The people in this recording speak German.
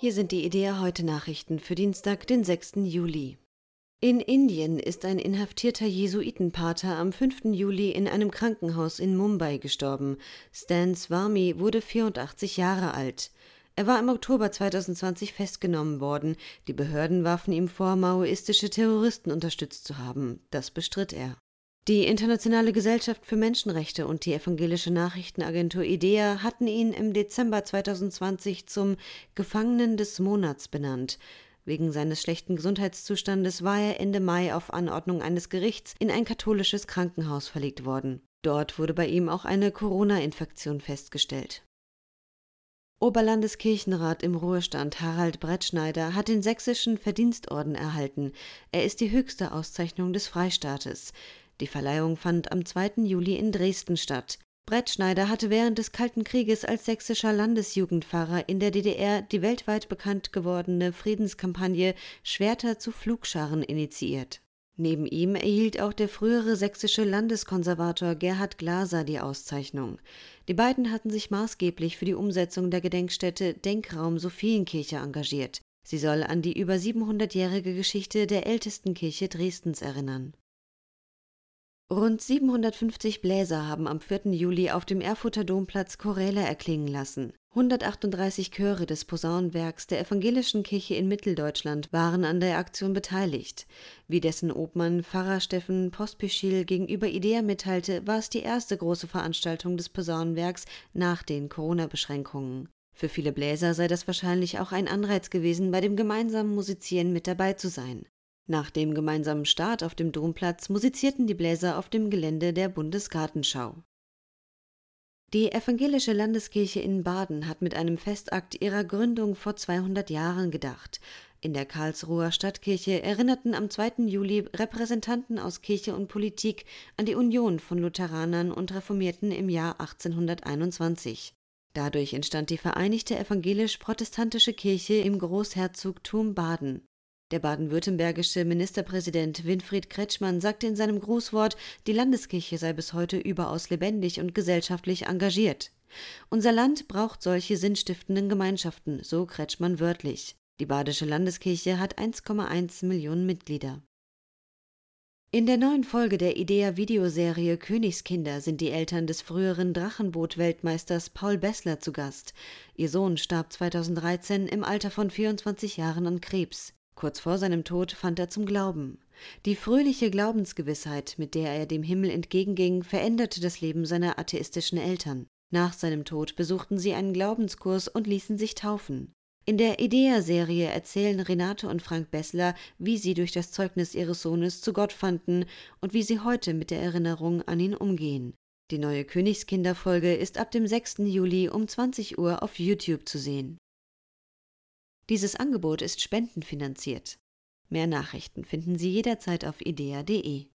Hier sind die Idea heute Nachrichten für Dienstag, den 6. Juli. In Indien ist ein inhaftierter Jesuitenpater am 5. Juli in einem Krankenhaus in Mumbai gestorben. Stan Swami wurde 84 Jahre alt. Er war im Oktober 2020 festgenommen worden. Die Behörden warfen ihm vor, maoistische Terroristen unterstützt zu haben. Das bestritt er. Die Internationale Gesellschaft für Menschenrechte und die evangelische Nachrichtenagentur IDEA hatten ihn im Dezember 2020 zum Gefangenen des Monats benannt. Wegen seines schlechten Gesundheitszustandes war er Ende Mai auf Anordnung eines Gerichts in ein katholisches Krankenhaus verlegt worden. Dort wurde bei ihm auch eine Corona-Infektion festgestellt. Oberlandeskirchenrat im Ruhestand Harald Brettschneider hat den sächsischen Verdienstorden erhalten. Er ist die höchste Auszeichnung des Freistaates. Die Verleihung fand am 2. Juli in Dresden statt. Brettschneider hatte während des Kalten Krieges als sächsischer Landesjugendpfarrer in der DDR die weltweit bekannt gewordene Friedenskampagne Schwerter zu Flugscharen initiiert. Neben ihm erhielt auch der frühere sächsische Landeskonservator Gerhard Glaser die Auszeichnung. Die beiden hatten sich maßgeblich für die Umsetzung der Gedenkstätte Denkraum Sophienkirche engagiert. Sie soll an die über 700-jährige Geschichte der ältesten Kirche Dresdens erinnern. Rund 750 Bläser haben am 4. Juli auf dem Erfurter Domplatz Choräle erklingen lassen. 138 Chöre des Posaunenwerks der Evangelischen Kirche in Mitteldeutschland waren an der Aktion beteiligt. Wie dessen Obmann Pfarrer Steffen Pospischil gegenüber IDEA mitteilte, war es die erste große Veranstaltung des Posaunenwerks nach den Corona-Beschränkungen. Für viele Bläser sei das wahrscheinlich auch ein Anreiz gewesen, bei dem gemeinsamen Musizieren mit dabei zu sein. Nach dem gemeinsamen Start auf dem Domplatz musizierten die Bläser auf dem Gelände der Bundesgartenschau. Die evangelische Landeskirche in Baden hat mit einem Festakt ihrer Gründung vor 200 Jahren gedacht. In der Karlsruher Stadtkirche erinnerten am 2. Juli Repräsentanten aus Kirche und Politik an die Union von Lutheranern und Reformierten im Jahr 1821. Dadurch entstand die Vereinigte Evangelisch-Protestantische Kirche im Großherzogtum Baden. Der baden-württembergische Ministerpräsident Winfried Kretschmann sagte in seinem Grußwort, die Landeskirche sei bis heute überaus lebendig und gesellschaftlich engagiert. Unser Land braucht solche sinnstiftenden Gemeinschaften, so Kretschmann wörtlich. Die Badische Landeskirche hat 1,1 Millionen Mitglieder. In der neuen Folge der IDEA-Videoserie Königskinder sind die Eltern des früheren Drachenboot-Weltmeisters Paul Bessler zu Gast. Ihr Sohn starb 2013 im Alter von 24 Jahren an Krebs. Kurz vor seinem Tod fand er zum Glauben. Die fröhliche Glaubensgewissheit, mit der er dem Himmel entgegenging, veränderte das Leben seiner atheistischen Eltern. Nach seinem Tod besuchten sie einen Glaubenskurs und ließen sich taufen. In der Idea-Serie erzählen Renate und Frank Bessler, wie sie durch das Zeugnis ihres Sohnes zu Gott fanden und wie sie heute mit der Erinnerung an ihn umgehen. Die neue Königskinderfolge ist ab dem 6. Juli um 20 Uhr auf YouTube zu sehen. Dieses Angebot ist spendenfinanziert. Mehr Nachrichten finden Sie jederzeit auf idea.de.